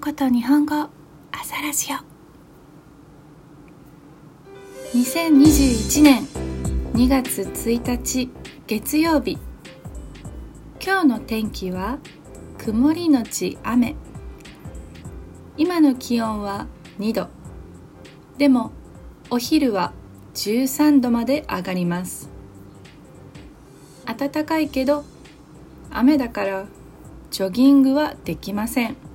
こと日本語朝ラジオ2021年2月1日月曜日。今日の天気は曇りのち雨。今の気温は2度。でもお昼は13度まで上がります。暖かいけど雨だからジョギングはできません。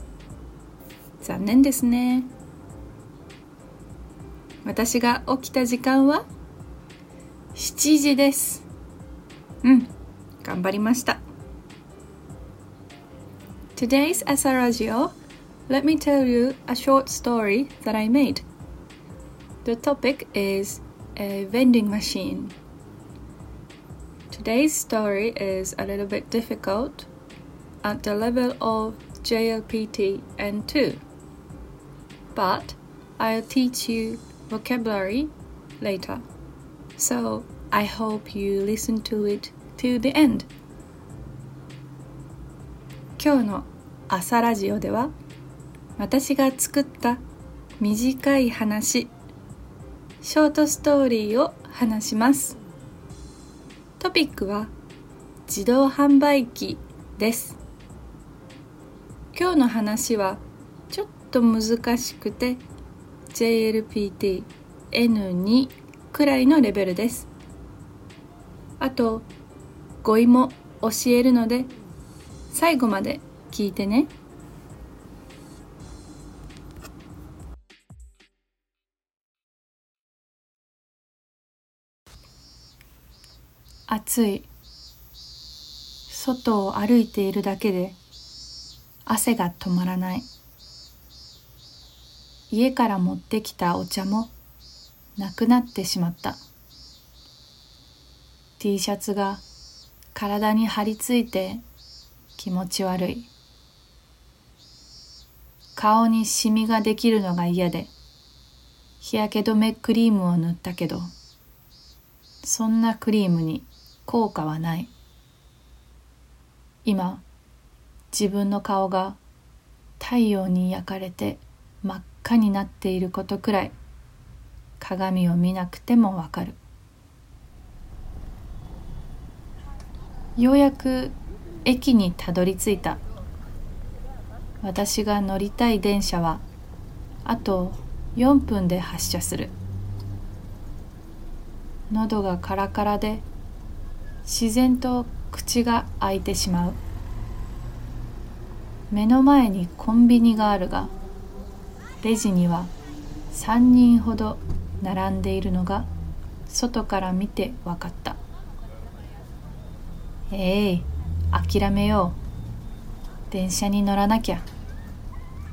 残念ですね私が起きた時間は7時ですうん頑張りました Today's Asa Radio let me tell you a short story that I made The topic is a vending machine Today's story is a little bit difficult at the level of JLPT N2. But I'll teach you vocabulary later. So I hope you listen to it to the end. 今日の朝ラジオでは私が作った短い話ショートストーリーを話しますトピックは自動販売機です今日の話はと難しくて JLPT N2 くらいのレベルです。あと語彙も教えるので最後まで聞いてね。暑い。外を歩いているだけで汗が止まらない。家から持ってきたお茶もなくなってしまった。T シャツが体に張り付いて気持ち悪い。顔にシミができるのが嫌で日焼け止めクリームを塗ったけどそんなクリームに効果はない。今自分の顔が太陽に焼かれて真っ赤になっていることくらい鏡を見なくてもわかる。ようやく駅にたどり着いた。私が乗りたい電車はあと4分で発車する。喉がカラカラで自然と口が開いてしまう。目の前にコンビニがあるがレジには3人ほど並んでいるのが外から見て分かった。ええ諦めよう。電車に乗らなきゃ。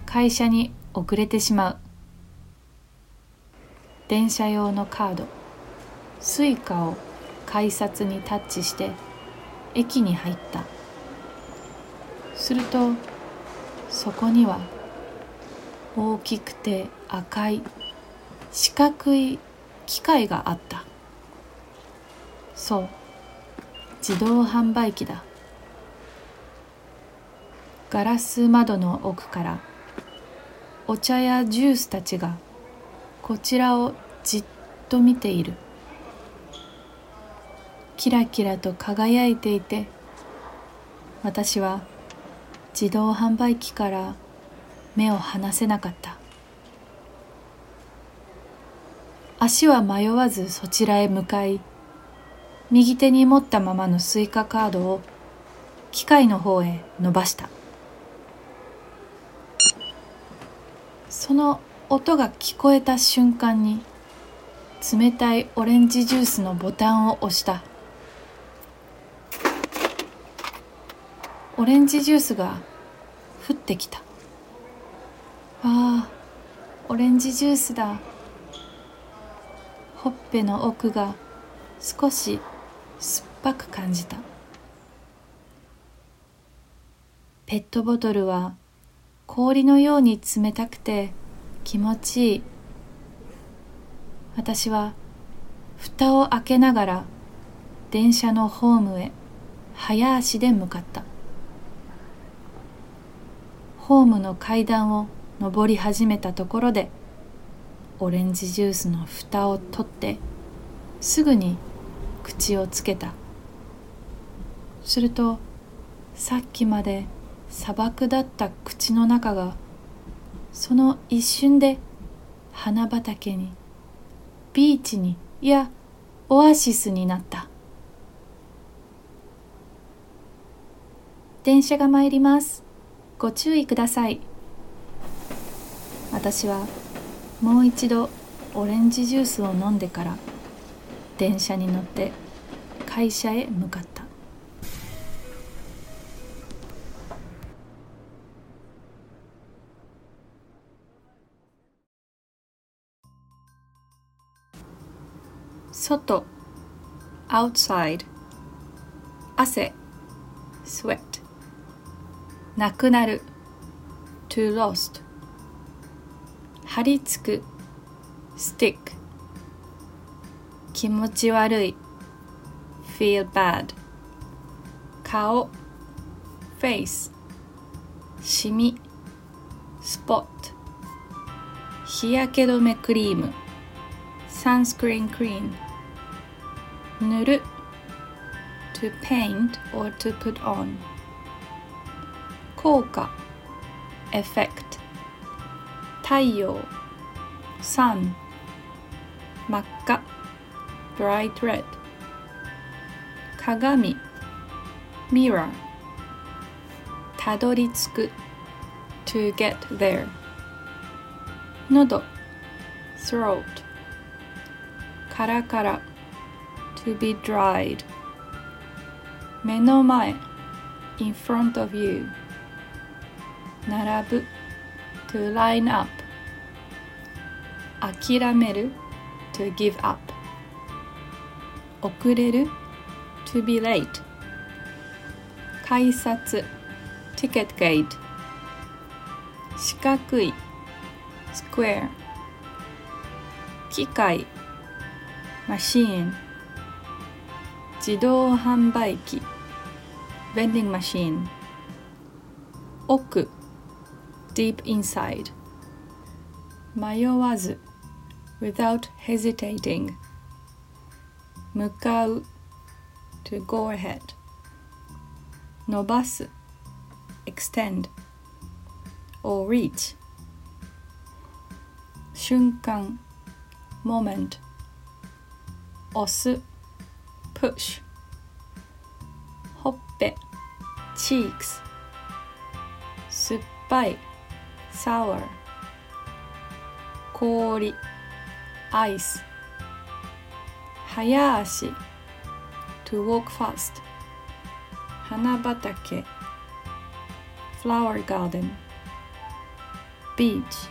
会社に遅れてしまう。電車用のカード。Suica を改札にタッチして駅に入った。するとそこには大きくて赤い四角い機械があった。そう。自動販売機だ。ガラス窓の奥からお茶やジュースたちがこちらをじっと見ている。キラキラと輝いていて私は自動販売機から目を離せなかった。足は迷わずそちらへ向かい右手に持ったままのスイカカードを機械の方へ伸ばした。その音が聞こえた瞬間に冷たいオレンジジュースのボタンを押した。オレンジジュースが降ってきた。ああオレンジジュースだ。ほっぺの奥が少し酸っぱく感じた。ペットボトルは氷のように冷たくて気持ちいい。私は蓋を開けながら電車のホームへ早足で向かった。ホームの階段を登り始めたところでオレンジジュースの蓋を取ってすぐに口をつけた。するとさっきまで砂漠だった口の中がその一瞬で花畑にビーチにいやオアシスになった。電車が参ります。ご注意ください。私はもう一度オレンジジュースを飲んでから電車に乗って会社へ向かった。外。outside 汗。sweat なくなる。to lost 張り付く stick 気持ち悪い feel bad 顔 face シミ spot 日焼け止めクリーム sunscreen cream 塗る to paint or to put on 効果 effect 太陽 sun 真っ赤 bright red 鏡 mirror たどり着く to get there 喉 throat カラカラ to be dried 目の前 in front of you 並ぶ to line up 諦める to give up 遅れる to be late 改札 ticket gate 四角い square 機械 machine 自動販売機 vending machine 奥 deep inside 迷わず without hesitating 向かう to go ahead 伸ばす extend or reach 瞬間 moment 押す push ほっぺ cheeks 酸 sour 氷 ice 早足 to walk fast 花畑 flower garden beach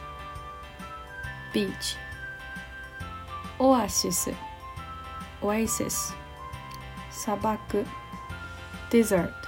beach オアシス oasis 砂漠 desert